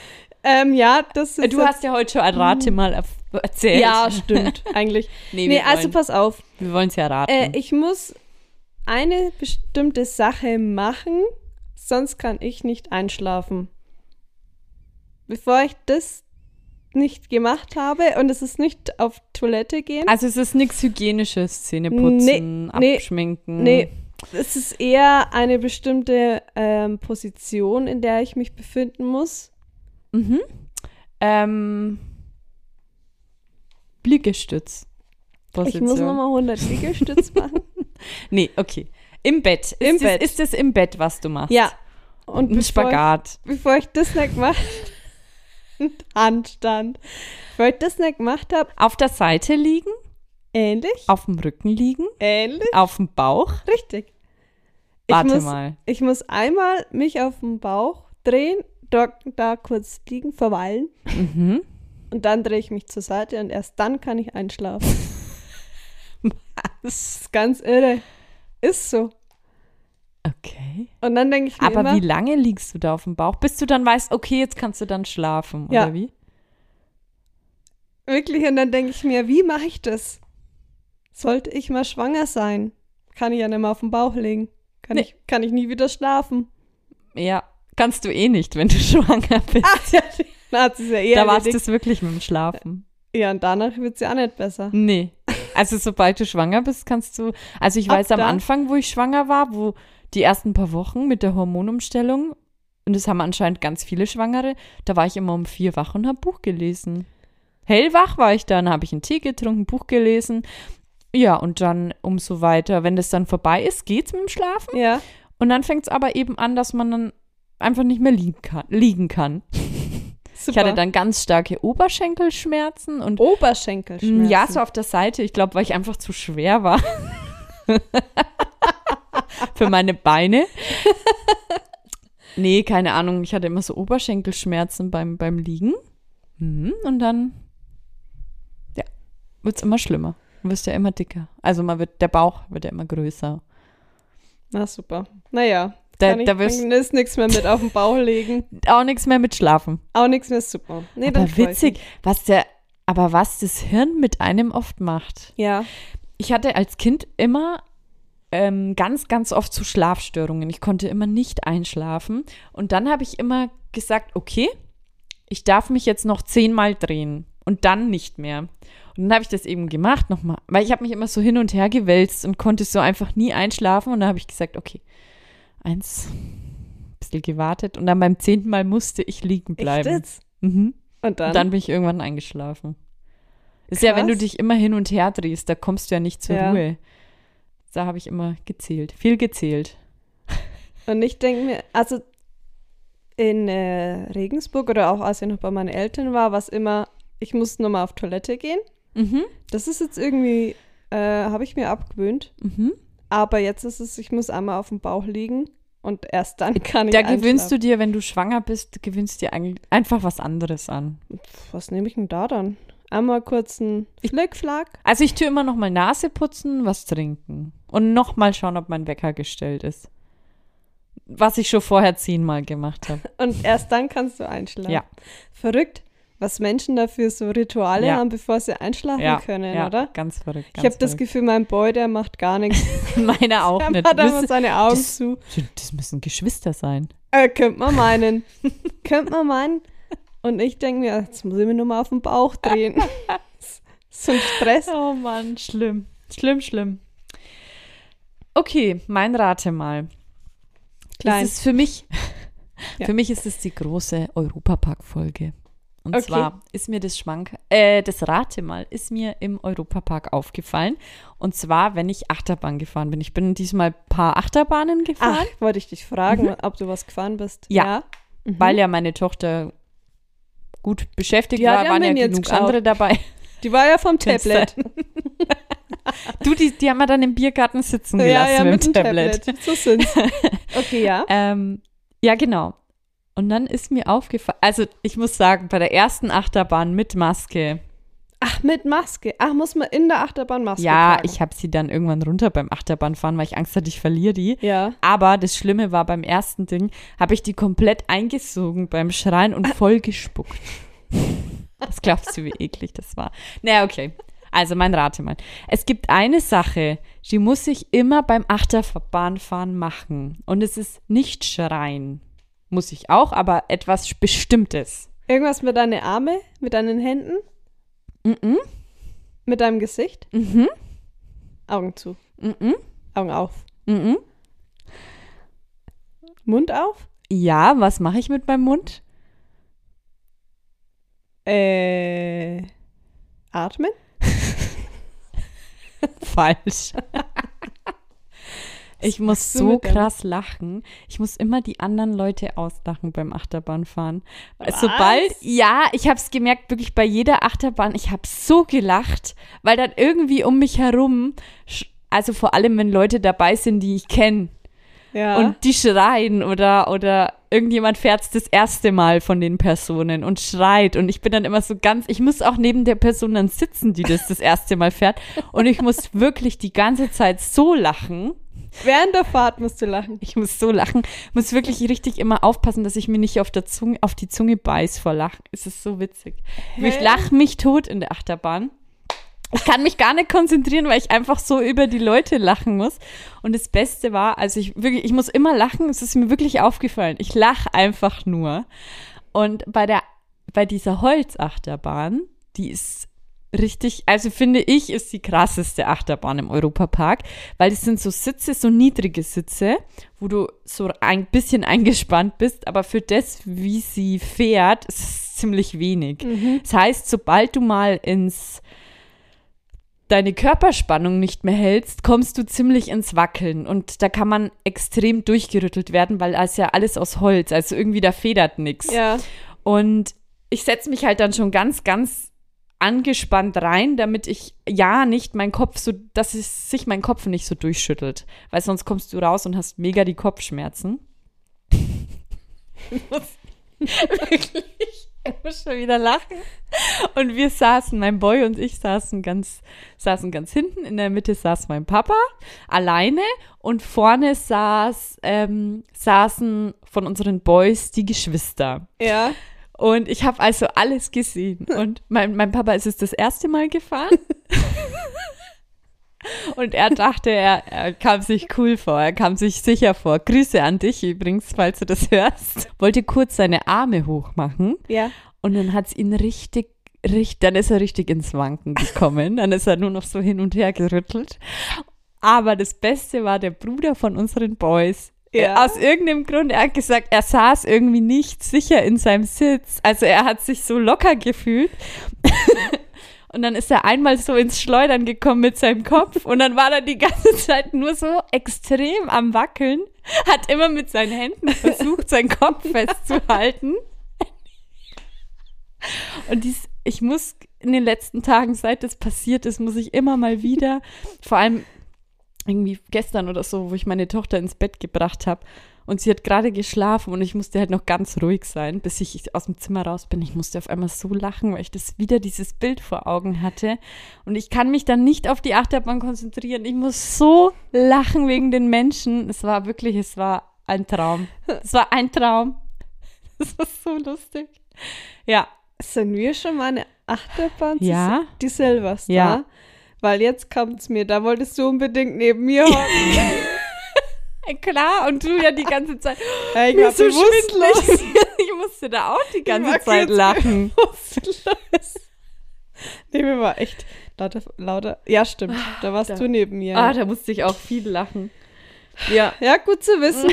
ähm, ja, das ist Du hast ja heute schon ein Rate mal erzählt. Ja, stimmt, <laughs> eigentlich. Nee, nee, also wollen- pass auf. Wir wollen es ja raten. Äh, ich muss eine bestimmte Sache machen, sonst kann ich nicht einschlafen. Bevor ich das nicht gemacht habe und es ist nicht auf Toilette gehen. also es ist nichts Hygienisches, Zähneputzen, Nee, nee, abschminken. Nee, es ist eher eine bestimmte ähm, Position, in der ich mich befinden muss. Mhm. Ähm, Liegestütz. Ich muss nochmal 100 Liegestütz <laughs> machen. Nee, okay. Im Bett. Im ist das, Bett. Ist es im Bett, was du machst? ja. Und Ein bevor Spagat. Ich, bevor ich das nicht gemacht <laughs> Handstand. Bevor ich das nicht gemacht habe, Auf der Seite liegen, ähnlich, auf dem Rücken liegen, ähnlich, auf dem Bauch. richtig. Ich Warte muss, mal. Ich muss einmal mich auf den Bauch drehen, da, da kurz liegen, verweilen Mhm. und dann drehe ich mich zur Seite und erst dann kann ich einschlafen. Das ist ganz irre. Ist so. Okay. Und dann denke ich mir Aber immer, wie lange liegst du da auf dem Bauch, bis du dann weißt, okay, jetzt kannst du dann schlafen, Ja. oder wie? wirklich, und dann denke ich mir, wie mache ich das? Sollte ich mal schwanger sein, kann ich ja nicht mehr auf den Bauch legen. Kann, Nee. ich, kann ich nie wieder schlafen. Ja. kannst du eh nicht, wenn du <laughs> schwanger bist. Ach, ja, na, hat sie ja eh da war es erledigt. das wirklich mit dem Schlafen. Ja, und danach wird sie auch nicht besser. Nee. Also sobald du schwanger bist, kannst du. Also ich Ab weiß am? Anfang, wo ich schwanger war, wo die ersten paar Wochen mit der Hormonumstellung, und das haben anscheinend ganz viele Schwangere, da war ich immer um vier wach und habe Buch gelesen. Hellwach war ich dann, habe ich einen Tee getrunken, Buch gelesen. Ja, und dann umso weiter, wenn das dann vorbei ist, geht's mit dem Schlafen. Ja. Und dann fängt es aber eben an, dass man dann einfach nicht mehr liegen kann. Liegen kann. Super. <laughs> Ich hatte dann ganz starke Oberschenkelschmerzen und Oberschenkelschmerzen. Ja, so auf der Seite. Ich glaube, weil ich einfach zu schwer war. <laughs> Für meine Beine. Nee, keine Ahnung. Ich hatte immer so Oberschenkelschmerzen beim, beim Liegen. Mhm, Und dann, ja, wird es immer schlimmer. Du wirst ja immer dicker. Also man wird, der Bauch wird ja immer größer. Na super. Naja, Da, kann da wirst ist nichts mehr mit auf den Bauch legen. <laughs> auch nichts mehr mit Schlafen. Auch nichts mehr super. Nee, aber witzig, was der, aber was das Hirn mit einem oft macht. Ja. Ich hatte als Kind immer ähm, ganz, ganz oft so Schlafstörungen. Ich konnte immer nicht einschlafen. Und dann habe ich immer gesagt, okay, ich darf mich jetzt noch zehnmal drehen und dann nicht mehr. Und dann habe ich das eben gemacht nochmal, weil ich habe mich immer so hin und her gewälzt und konnte so einfach nie einschlafen. Und dann habe ich gesagt, okay, eins, ein bisschen gewartet. Und dann beim zehnten Mal musste ich liegen bleiben. Mhm. Und dann? Und dann bin ich irgendwann eingeschlafen. Das ist ja, wenn du Krass. dich immer hin und her drehst, da kommst du ja nicht zur Ja. Ruhe. Da habe ich immer gezählt, viel gezählt. Und ich denke mir, also in äh, Regensburg oder auch als ich noch bei meinen Eltern war, war es immer, ich muss nochmal auf Toilette gehen. Mhm. Das ist jetzt irgendwie, äh, habe ich mir abgewöhnt. Mhm. Aber jetzt ist es, ich muss einmal auf dem Bauch liegen und erst dann <laughs> kann ich Da gewöhnst du dir, wenn du schwanger bist, gewöhnst dir einfach was anderes an. Was nehme ich denn da dann? Einmal kurz einen Flickflack. Also ich tue immer noch mal Nase putzen, was trinken und noch mal schauen, ob mein Wecker gestellt ist. Was ich schon vorher zehnmal gemacht habe. <laughs> Und erst dann kannst du einschlafen. Ja. Verrückt, was Menschen dafür so Rituale Ja. haben, bevor sie einschlafen Ja, können, ja, oder? ganz verrückt. ich habe das Gefühl, mein Boy, der macht gar nichts. <laughs> Meiner <laughs> auch Er nicht. hat Müssen- seine Augen das- zu. Das müssen Geschwister sein. Äh, könnte man meinen. <laughs> könnte man meinen. Und ich denke mir, jetzt muss ich mir nur mal auf den Bauch drehen. so ein Stress. Oh Mann, schlimm. Schlimm, schlimm. Okay, mein Rate mal. Klein. Das ist für mich, für mich ist es die große Europapark-Folge. Und Okay. zwar ist mir das Schwank, äh, das Rate mal, ist mir im Europapark aufgefallen. Und zwar, wenn ich Achterbahn gefahren bin. Ich bin diesmal ein paar Achterbahnen gefahren, Ach, wollte ich dich fragen, ob du was gefahren bist. Mhm. Ja. Mhm. weil ja meine Tochter gut beschäftigt Die war, ja waren ja genug geschaut. andere dabei. Die war ja vom <laughs> Tablet. <laughs> Du, die, die haben wir dann im Biergarten sitzen ja, gelassen ja, mit, mit dem dem Tablet. Tablet. So sind's. <laughs> Okay, ja. Ähm, ja, genau. Und dann ist mir aufgefallen, also ich muss sagen, bei der ersten Achterbahn mit Maske, Ach, mit Maske. Ach, muss man in der Achterbahn Maske ja, tragen. ich habe sie dann irgendwann runter beim Achterbahnfahren, weil ich Angst hatte, ich verliere die. Ja. Aber das Schlimme war, beim ersten Ding habe ich die komplett eingesogen beim Schreien und <laughs> voll gespuckt. Was glaubst du, wie eklig das war? Naja, okay. Also mein Rate mal. Es gibt eine Sache, die muss ich immer beim Achterbahnfahren machen. Und es ist nicht schreien. Muss ich auch, aber etwas Bestimmtes. Irgendwas mit deinen Arme, mit deinen Händen, Mhm. mit deinem Gesicht. Mhm. Augen zu. Mhm. Augen auf. Mhm. Mund auf. Ja, was mache ich mit meinem Mund? Äh. Atmen. <laughs> Falsch. <laughs> Ich muss so krass lachen. Ich muss immer die anderen Leute auslachen beim Achterbahnfahren. Was? Sobald, ja, ich habe es gemerkt, wirklich bei jeder Achterbahn, ich habe so gelacht, weil dann irgendwie um mich herum, also vor allem, wenn Leute dabei sind, die ich kenne, Ja. und die schreien oder, oder irgendjemand fährt das erste Mal von den Personen und schreit und ich bin dann immer so ganz, ich muss auch neben der Person dann sitzen, die das das erste Mal fährt und ich muss <laughs> wirklich die ganze Zeit so lachen. Während der Fahrt musst du lachen. Ich muss so lachen, muss wirklich richtig immer aufpassen, dass ich mir nicht auf, der Zunge, auf die Zunge beiß vor Lachen. Es ist so witzig. Ich Hä? lache mich tot in der Achterbahn. Ich kann mich gar nicht konzentrieren, weil ich einfach so über die Leute lachen muss. Und das Beste war, also ich wirklich, ich muss immer lachen, es ist mir wirklich aufgefallen. Ich lache einfach nur. Und bei der, bei dieser Holzachterbahn, die ist richtig, also finde ich, ist die krasseste Achterbahn im Europapark, weil das sind so Sitze, so niedrige Sitze, wo du so ein bisschen <laughs> eingespannt bist, aber für das, wie sie fährt, ist es ziemlich wenig. Das heißt, sobald du mal ins deine Körperspannung nicht mehr hältst, kommst du ziemlich ins Wackeln und da kann man extrem durchgerüttelt werden, weil da ist ja alles aus Holz, also irgendwie da federt nichts. Ja. Und ich setze mich halt dann schon ganz, ganz angespannt rein, damit ich ja nicht mein Kopf so, dass es sich mein Kopf nicht so durchschüttelt. Weil sonst kommst du raus und hast mega die Kopfschmerzen. Wirklich, ich muss schon wieder lachen. Und wir saßen, mein Boy und ich saßen ganz, saßen ganz hinten. In der Mitte saß mein Papa alleine und vorne saß, ähm, saßen von unseren Boys die Geschwister. Ja. Und ich habe also alles gesehen. <laughs> Und mein, mein Papa ist es das erste Mal gefahren. <laughs> Und er dachte, er, er kam sich cool vor, er kam sich sicher vor. Grüße an dich übrigens, falls du das hörst. Wollte kurz seine Arme hochmachen Ja. und dann hat es ihn richtig, richtig, dann ist er richtig ins Wanken gekommen. Dann ist er nur noch so hin und her gerüttelt. Aber das Beste war der Bruder von unseren Boys. Ja. Aus irgendeinem Grund, er hat gesagt, er saß irgendwie nicht sicher in seinem Sitz. Also er hat sich so locker gefühlt. <laughs> Und dann ist er einmal so ins Schleudern gekommen mit seinem Kopf und dann war er die ganze Zeit nur so extrem am Wackeln, hat immer mit seinen Händen versucht, seinen Kopf festzuhalten. Und dies, ich muss in den letzten Tagen, seit das passiert ist, muss ich immer mal wieder, vor allem irgendwie gestern oder so, wo ich meine Tochter ins Bett gebracht habe und sie hat gerade geschlafen und ich musste halt noch ganz ruhig sein, bis ich aus dem Zimmer raus bin. Ich musste auf einmal so lachen, weil ich das wieder dieses Bild vor Augen hatte und ich kann mich dann nicht auf die Achterbahn konzentrieren. Ich muss so lachen wegen den Menschen. Es war wirklich, es war ein Traum. Es war ein Traum. <laughs> Das war so lustig. Ja, Sind wir schon mal eine Achterbahn? Ja. Die Silverstar? Ja. Weil jetzt kommt es mir, da wolltest du unbedingt neben mir hocken. <laughs> klar. Und du ja die ganze Zeit. Ja, ich war so bewusstlos. <laughs> Ich musste da auch die ganze Zeit lachen. bewusstlos. Nee, mir war echt lauter, lauter. Ja, stimmt. Da warst Da- du neben mir. Ah, da musste ich auch viel lachen. Ja, ja, gut zu wissen.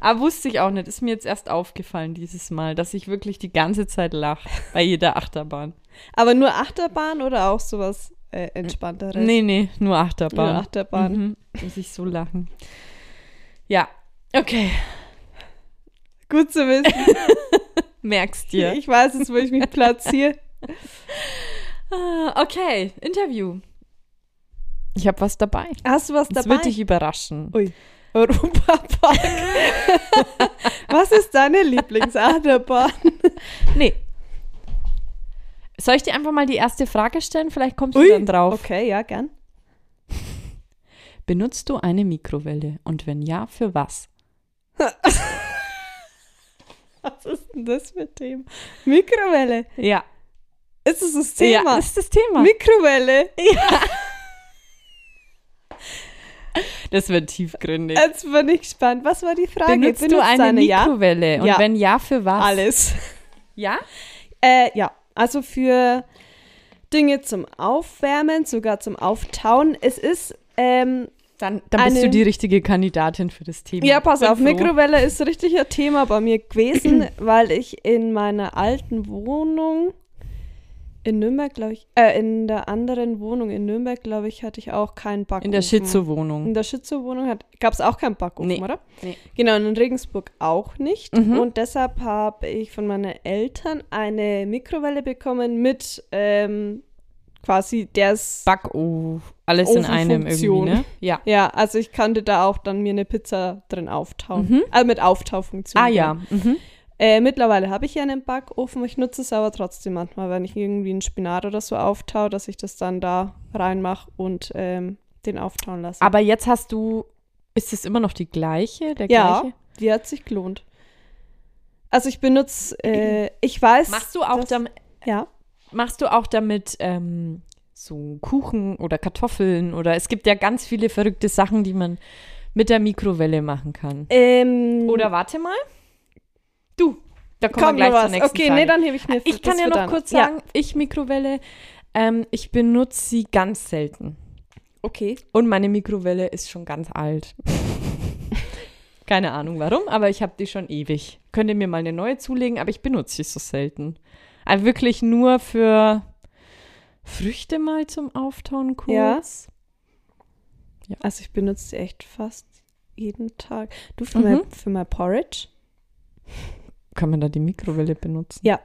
aber <laughs> wusste ich auch nicht. Ist mir jetzt erst aufgefallen dieses Mal, dass ich wirklich die ganze Zeit lache bei jeder Achterbahn. Aber nur Achterbahn oder auch sowas äh, entspannteres? Nee, nee, nur Achterbahn. Nur Achterbahn. Mhm. Muss ich so lachen. Ja, okay. Gut zu wissen. <laughs> Merkst dir. Ich weiß jetzt, wo ich mich platziere. Ah, Okay, Interview. Ich habe was dabei. Hast du was Das dabei? wird dich überraschen. Ui. Europapark. <laughs> was ist deine Lieblingsachterbahn? Nee. Soll ich dir einfach mal die erste Frage stellen? Vielleicht kommst du Ui, dann drauf. Okay, ja, gern. <laughs> Benutzt du eine Mikrowelle? Und wenn ja, für was? <laughs> Was ist denn das für ein Thema? Mikrowelle. Ja. Ist es das Ja, Thema? das ist das Thema. Mikrowelle. <laughs> Das wird tiefgründig. Jetzt bin ich gespannt. Was war die Frage? Benutzt du Benutzt eine deine, ja? Mikrowelle? Und Ja. wenn ja, für was? Alles. Ja? Äh, ja, also für Dinge zum Aufwärmen, sogar zum Auftauen. Es ist, ähm, Dann, dann bist Eine- du die richtige Kandidatin für das Thema. ja, pass Bin auf, froh. Mikrowelle ist richtig ein Thema bei mir gewesen, <clears throat> weil ich in meiner alten Wohnung in Nürnberg, glaube ich, äh, in der anderen Wohnung in Nürnberg, glaube ich, hatte ich auch keinen Backofen. In der Schizo-Wohnung. In der Schizo-Wohnung gab es auch keinen Backofen, Nee. oder? Nee. Genau, in Regensburg auch nicht. Mhm. Und deshalb habe ich von meinen Eltern eine Mikrowelle bekommen mit ähm, quasi der ist. Backofen. Alles in einem irgendwie, ne? Ja. Ja, also ich konnte da auch dann mir eine Pizza drin auftauen. Mhm. Also mit Auftaufunktion. Ah ja. Mhm. Äh, mittlerweile habe ich ja einen Backofen. Ich nutze es aber trotzdem manchmal, wenn ich irgendwie einen Spinat oder so auftaue, dass ich das dann da reinmache und ähm, den auftauen lasse. Aber jetzt hast du, ist es immer noch die gleiche? Der Ja. gleiche? Die hat sich gelohnt. Also ich benutze, äh, ich weiß. Machst du auch dass- damit, Ja. machst du auch damit ähm, so Kuchen oder Kartoffeln oder es gibt ja ganz viele verrückte Sachen, die man mit der Mikrowelle machen kann. Ähm, Oder warte mal. Du, da kommen komm, wir gleich noch zur was. nächsten Okay, Frage. nee, dann hebe ich mir Ich kann das ja für noch dann. kurz Ja, sagen, ich Mikrowelle, ähm, ich benutze sie ganz selten. okay. Und meine Mikrowelle ist schon ganz alt. <laughs> Keine Ahnung warum, aber ich habe die schon ewig. Könnt ihr mir mal eine neue zulegen, aber ich benutze sie so selten. Also wirklich nur für Früchte mal zum Auftauen kurz. Also ich benutze sie echt fast jeden Tag. Du für, Mhm. mein, für mein Porridge? Kann man da die Mikrowelle benutzen? Ja.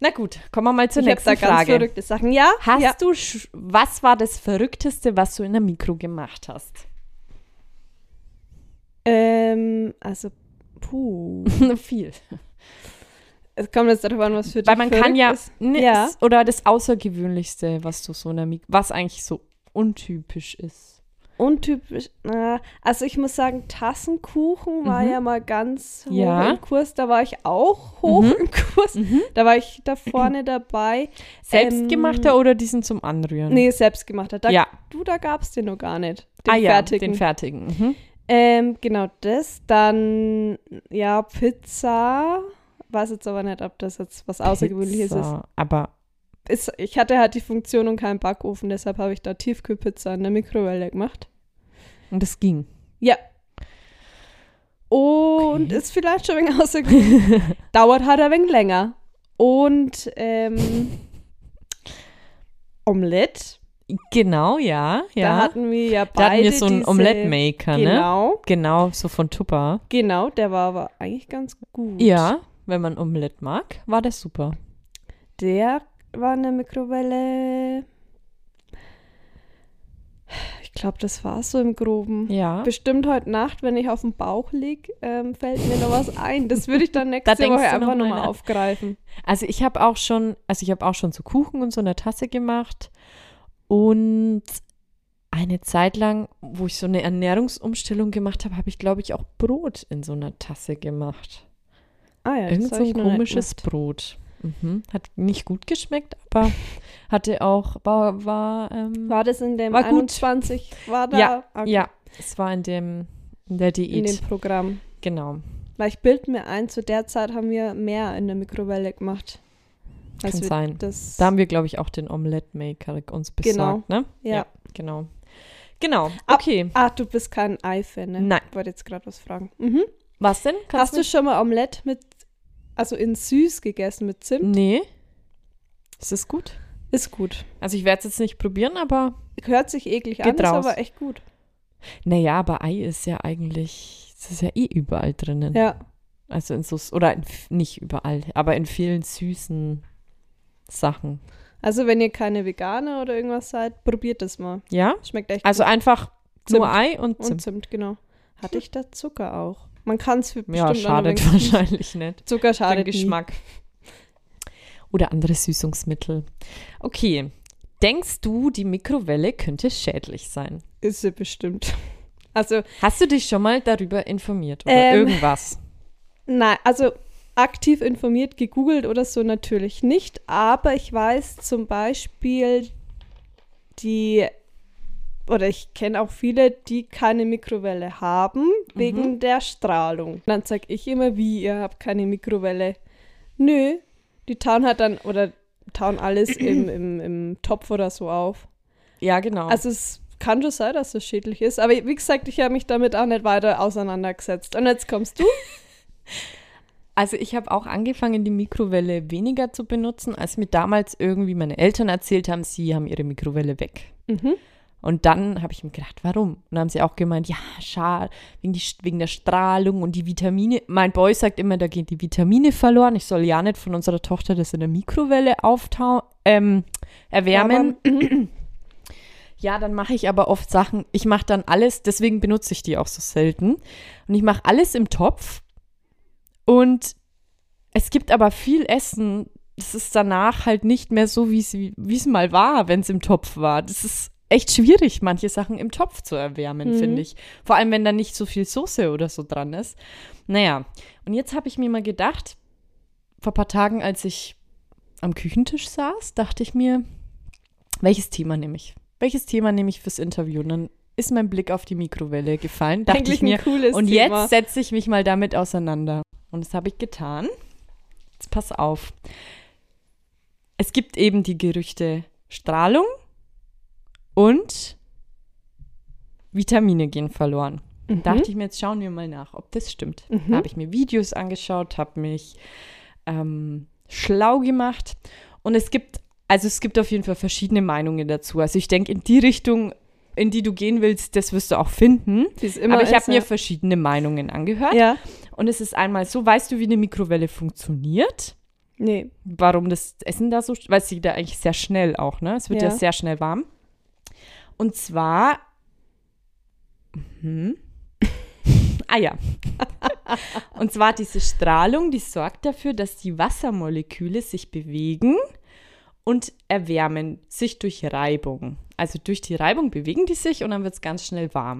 Na gut, kommen wir mal zur ich nächsten da ganz Frage. verrückte Sachen. Ja, Hast ja. du, was war das Verrückteste, was du in der Mikro gemacht hast? Ähm, also, puh. <laughs> Viel. Es kommt jetzt darauf an, was für dich Weil man kann ja, ist. ne, Ja. oder das Außergewöhnlichste, was du so in der Mikro, was eigentlich so untypisch ist. Untypisch. Na, also ich muss sagen, Tassenkuchen war Mhm. ja mal ganz hoch Ja. im Kurs. Da war ich auch hoch Mhm. im Kurs. Da war ich da vorne dabei. Selbstgemachter oder diesen zum Anrühren? Nee, selbstgemachter. Da, ja. Du, da gab es den noch gar nicht. Den ah ja, fertigen. den fertigen. Mhm. ähm, genau das. Dann, ja, Pizza. Weiß jetzt aber nicht, ob das jetzt was Außergewöhnliches ist. Pizza, Aber ist. Ich hatte halt die Funktion und keinen Backofen, deshalb habe ich da Tiefkühlpizza in der Mikrowelle gemacht. und das ging. Ja. Und Okay. ist vielleicht schon ein wenig außergewöhnlich. Dauert halt ein wenig länger. Und ähm, Omelette. Genau, ja, Da ja. hatten wir ja beide Da hatten wir so einen Omelette-Maker, ne? Genau, Genau, so von Tupper. genau. Der war aber eigentlich ganz gut. Ja, wenn man Omelette mag, war das super. Der war in der Mikrowelle. Ich glaube, das war so im Groben. Ja. Bestimmt heute Nacht, wenn ich auf dem Bauch lieg, ähm, fällt mir noch was ein. Das würde ich dann <laughs> nächste denkst Woche noch einfach mal nochmal nach. aufgreifen. Also ich habe auch schon, also ich habe auch schon so Kuchen und so eine Tasse gemacht und eine Zeit lang, wo ich so eine Ernährungsumstellung gemacht habe, habe ich glaube ich auch Brot in so einer Tasse gemacht. Ah ja, Irgend das so ein noch komisches. Brot. Mhm. Hat nicht gut geschmeckt, aber <laughs> hatte auch, war, war, ähm, War das in dem War gut. 21? War da? ja, Okay, ja, es war in dem, in der In Diät, dem Programm. genau. Weil ich bild mir ein, zu der Zeit haben wir mehr in der Mikrowelle gemacht. Kann sein. Das, Da haben wir, glaube ich, auch den Omelette-Maker uns Genau. besorgt, ne? ja. genau. Genau, Ab- okay. Ah, du bist kein Ei-Fan, ne? Nein. Ich wollte jetzt gerade was fragen. Mhm. Was denn? Hast du schon mal Omelette mit, also in süß gegessen mit Zimt? Nee. Ist das gut? Ist gut. Also ich werde es jetzt nicht probieren, aber Hört sich eklig an, ist raus. aber echt gut. naja, aber Ei ist ja eigentlich, es ist ja eh überall drinnen. Ja. Also in so, oder in, nicht überall, aber in vielen süßen Sachen. Also wenn ihr keine Veganer oder irgendwas seid, probiert das mal. Ja? Schmeckt echt Also gut. einfach Zimt. nur Ei und Und Zimt. Zimt, genau. Hatte ich da Zucker auch. Man kann es bestimmt Ja, schadet wahrscheinlich nicht. Zucker Den schadet nie. Geschmack. Oder andere Süßungsmittel. Okay. Denkst du, die Mikrowelle könnte schädlich sein? Ist sie bestimmt. Also, Hast du dich schon mal darüber informiert oder Ähm, irgendwas? nein, also aktiv informiert, gegoogelt oder so natürlich nicht, aber ich weiß zum Beispiel die, oder ich kenne auch viele, die keine Mikrowelle haben, wegen der Strahlung. Dann sage ich immer, wie, ihr habt keine Mikrowelle. Nö, die tauen halt dann, oder tauen alles <clears throat> im, im, im Topf oder so auf. Ja, genau. Also es kann schon sein, dass es schädlich ist, aber wie gesagt, ich habe mich damit auch nicht weiter auseinandergesetzt. Und jetzt kommst du. <laughs> Also ich habe auch angefangen, die Mikrowelle weniger zu benutzen, als mir damals irgendwie meine Eltern erzählt haben, sie haben ihre Mikrowelle weg. Mhm. Und dann habe ich mir gedacht, warum? Und dann haben sie auch gemeint, ja, schade, wegen, die, wegen der Strahlung und die Vitamine. Mein Boy sagt immer, da gehen die Vitamine verloren. Ich soll ja nicht von unserer Tochter das in der Mikrowelle auftau ähm, erwärmen. Ja, dann mache ich aber oft Sachen, ich mache dann alles, deswegen benutze ich die auch so selten. Und ich mache alles im Topf. Und es gibt aber viel Essen, das ist danach halt nicht mehr so, wie es mal war, wenn es im Topf war. Das ist echt schwierig, manche Sachen im Topf zu erwärmen, Mhm. finde ich. Vor allem, wenn da nicht so viel Soße oder so dran ist. Naja, und jetzt habe ich mir mal gedacht, vor ein paar Tagen, als ich am Küchentisch saß, dachte ich mir, welches Thema nehme ich? Welches Thema nehme ich fürs Interview? Und dann ist mein Blick auf die Mikrowelle gefallen. Dachte Eigentlich ich mir, ein cooles und Thema. jetzt setze ich mich mal damit auseinander. Und das habe ich getan. Jetzt pass auf. Es gibt eben die Gerüchte Strahlung und Vitamine gehen verloren. Mhm. Dachte ich mir, jetzt schauen wir mal nach, ob das stimmt. Mhm. Da habe ich mir Videos angeschaut, habe mich ähm, schlau gemacht. Und es gibt, also es gibt auf jeden Fall verschiedene Meinungen dazu. Also ich denke, in die Richtung, in die du gehen willst, das wirst du auch finden. Aber ich habe mir verschiedene Meinungen angehört. Ja, Und es ist einmal so, weißt du, wie eine Mikrowelle funktioniert? nee. Warum das Essen da so, weil sie da eigentlich sehr schnell auch, ne? Es wird ja, Ja. sehr schnell warm. Und zwar, mhm. <laughs> ah ja. <laughs> Und zwar diese Strahlung, die sorgt dafür, dass die Wassermoleküle sich bewegen und erwärmen, sich durch Reibung. Also durch die Reibung bewegen die sich und dann wird es ganz schnell warm.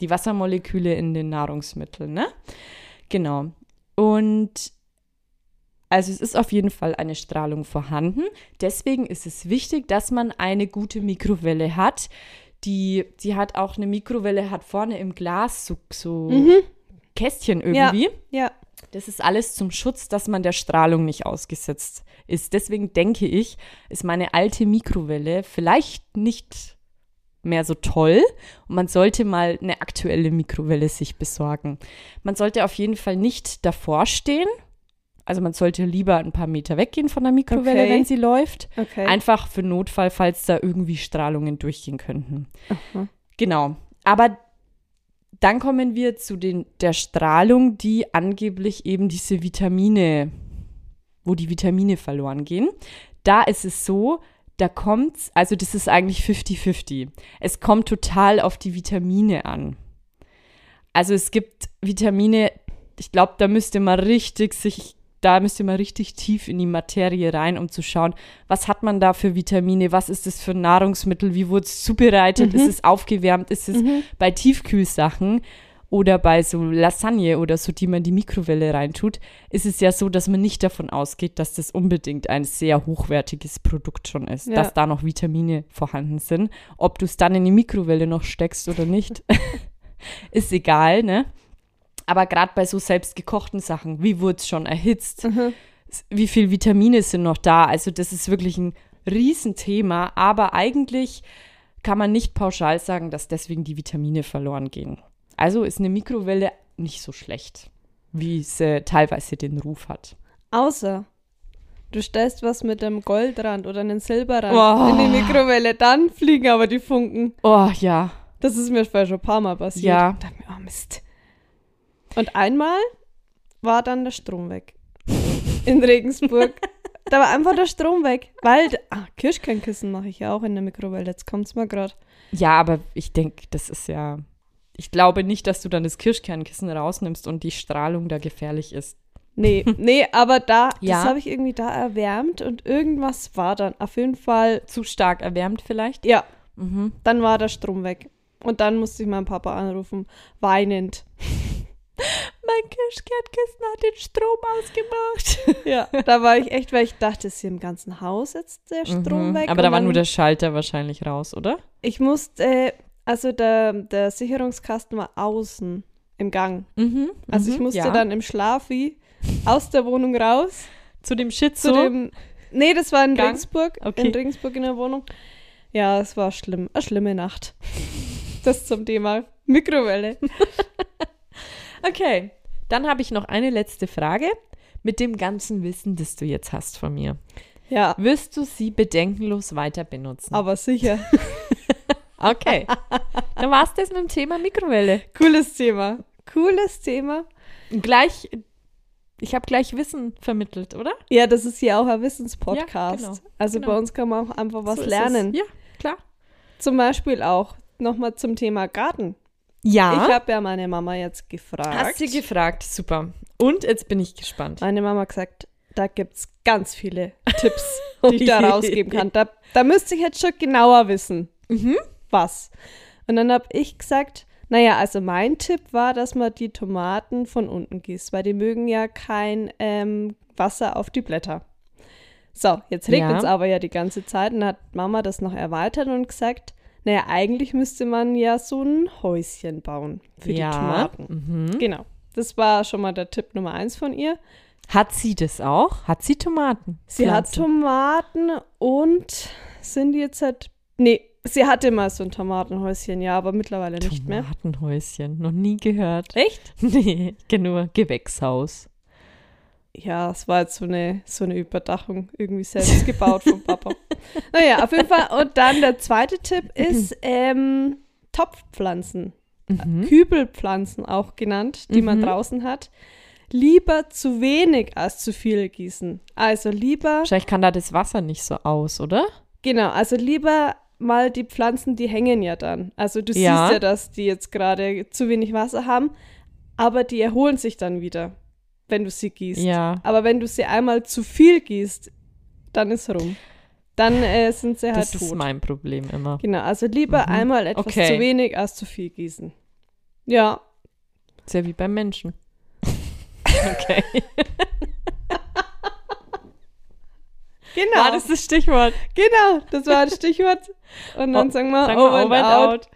Die Wassermoleküle in den Nahrungsmitteln, ne? Genau. Und also es ist auf jeden Fall eine Strahlung vorhanden. Deswegen ist es wichtig, dass man eine gute Mikrowelle hat. Die, die hat auch eine Mikrowelle, hat vorne im Glas so, so Kästchen irgendwie. Ja, Das ist alles zum Schutz, dass man der Strahlung nicht ausgesetzt ist. Deswegen denke ich, ist meine alte Mikrowelle vielleicht nicht mehr so toll und man sollte mal eine aktuelle Mikrowelle sich besorgen. Man sollte auf jeden Fall nicht davor stehen. Also man sollte lieber ein paar Meter weggehen von der Mikrowelle, Okay. wenn sie läuft. okay. Einfach für Notfall, falls da irgendwie Strahlungen durchgehen könnten. Aha. Genau. Aber dann kommen wir zu den, der Strahlung, die angeblich eben diese Vitamine, wo die Vitamine verloren gehen. Da ist es so, da kommt, also das ist eigentlich 50-50. Es kommt total auf die Vitamine an. Also es gibt Vitamine, ich glaube, da müsste man richtig sich, da müsste man richtig tief in die Materie rein, um zu schauen, was hat man da für Vitamine, was ist das für ein Nahrungsmittel, wie wurde es zubereitet, ist es aufgewärmt, ist es bei Tiefkühlsachen oder bei so Lasagne oder so, die man in die Mikrowelle reintut, ist es ja so, dass man nicht davon ausgeht, dass das unbedingt ein sehr hochwertiges Produkt schon ist, Ja. dass da noch Vitamine vorhanden sind. Ob du es dann in die Mikrowelle noch steckst oder nicht, <laughs> ist egal, ne? Aber gerade bei so selbstgekochten Sachen, wie wurde es schon erhitzt? Mhm. Wie viel Vitamine sind noch da? Also das ist wirklich ein Riesenthema, aber eigentlich kann man nicht pauschal sagen, dass deswegen die Vitamine verloren gehen. Also ist eine Mikrowelle nicht so schlecht, wie sie teilweise den Ruf hat. Außer du stellst was mit einem Goldrand oder einem Silberrand Oh. in die Mikrowelle, dann fliegen aber die Funken. Oh ja, Das ist mir schon ein paar Mal passiert. Ja. Ich dachte mir, oh Mist. Und einmal war dann der Strom weg. In Regensburg. <laughs> da war einfach der Strom weg. Weil, ah, Kirschkernkissen mache ich ja auch in der Mikrowelle. Jetzt kommt's mal gerade. ja, aber ich denke, das ist ja. Ich glaube nicht, dass du dann das Kirschkernkissen rausnimmst und die Strahlung da gefährlich ist. Nee, <laughs> nee, aber da, Ja. das habe ich irgendwie da erwärmt und irgendwas war dann. Auf jeden Fall, Zu stark erwärmt vielleicht. ja, Mhm. dann war der Strom weg. Und dann musste ich meinen Papa anrufen, weinend. Mein Kirschkernkissen hat den Strom ausgemacht. <laughs> Ja, da war ich echt, weil ich dachte, ist hier im ganzen Haus jetzt der Strom Mhm. weg. Aber da war nur der Schalter wahrscheinlich raus, oder? Ich musste, äh, also der, der Sicherungskasten war außen im Gang. Mhm. Also ich mhm, musste ja. dann im Schlafi aus der Wohnung raus zu dem Shit zu dem. Nee, das war in Gang? Regensburg. Okay. In Regensburg in der Wohnung. Ja, es war schlimm. Eine schlimme Nacht. <laughs> Das zum Thema Mikrowelle. <laughs> Okay, dann habe ich noch eine letzte Frage. Mit dem ganzen Wissen, das du jetzt hast von mir, Ja, wirst du sie bedenkenlos weiter benutzen? aber sicher. <laughs> Okay, dann war es das mit dem Thema Mikrowelle. Cooles Thema. Cooles Thema. Gleich, ich habe gleich Wissen vermittelt, oder? Ja, das ist ja auch ein Wissenspodcast. Ja, genau. Also Genau. bei uns kann man auch einfach was So lernen. Ja, klar. Zum Beispiel auch nochmal zum Thema Garten. Ja, Ich habe ja meine Mama jetzt gefragt. hast sie gefragt. Super. Und jetzt bin ich gespannt. meine Mama hat gesagt, da gibt es ganz viele <laughs> Tipps, Oh die ich da je. rausgeben kann. Da, da müsste ich jetzt schon genauer wissen, Mhm. was. Und dann habe ich gesagt, naja, also mein Tipp war, dass man die Tomaten von unten gießt, weil die mögen ja kein ähm, Wasser auf die Blätter. So, jetzt regnet es Ja. aber ja die ganze Zeit und hat Mama das noch erweitert und gesagt, naja, eigentlich müsste man ja so ein Häuschen bauen für ja. die Tomaten. Mhm. Genau. Das war schon mal der Tipp Nummer eins von ihr. Hat sie das auch? Hat sie Tomaten? Sie hat Pflanzen? Tomaten und sind die jetzt halt. Nee, sie hatte mal so ein Tomatenhäuschen, ja, aber mittlerweile nicht mehr. Tomatenhäuschen. Noch nie gehört. Echt? <laughs> Nee, ich nur Gewächshaus. Ja, es war jetzt so eine, so eine Überdachung, irgendwie selbst gebaut vom Papa. <laughs> Naja, auf jeden Fall. Und dann der zweite Tipp <clears throat> ist ähm, Topfpflanzen. Mhm. Kübelpflanzen auch genannt, die man Mhm. draußen hat. Lieber zu wenig als zu viel gießen. Also lieber, Wahrscheinlich kann da das Wasser nicht so aus, oder? genau, also lieber mal die Pflanzen, die hängen ja dann. Also du Ja. siehst ja, dass die jetzt gerade zu wenig Wasser haben, aber die erholen sich dann wieder, wenn du sie gießt. Ja. Aber wenn du sie einmal zu viel gießt, dann ist rum. Dann äh, sind sie halt Das tot. ist mein Problem immer. genau, also lieber Mhm. einmal etwas Okay. zu wenig als zu viel gießen. Ja, Ist ja wie beim Menschen. <laughs> Okay. genau. War das das Stichwort? Genau, das war das Stichwort. Und dann Oh, sagen wir Sagen over over and out. out.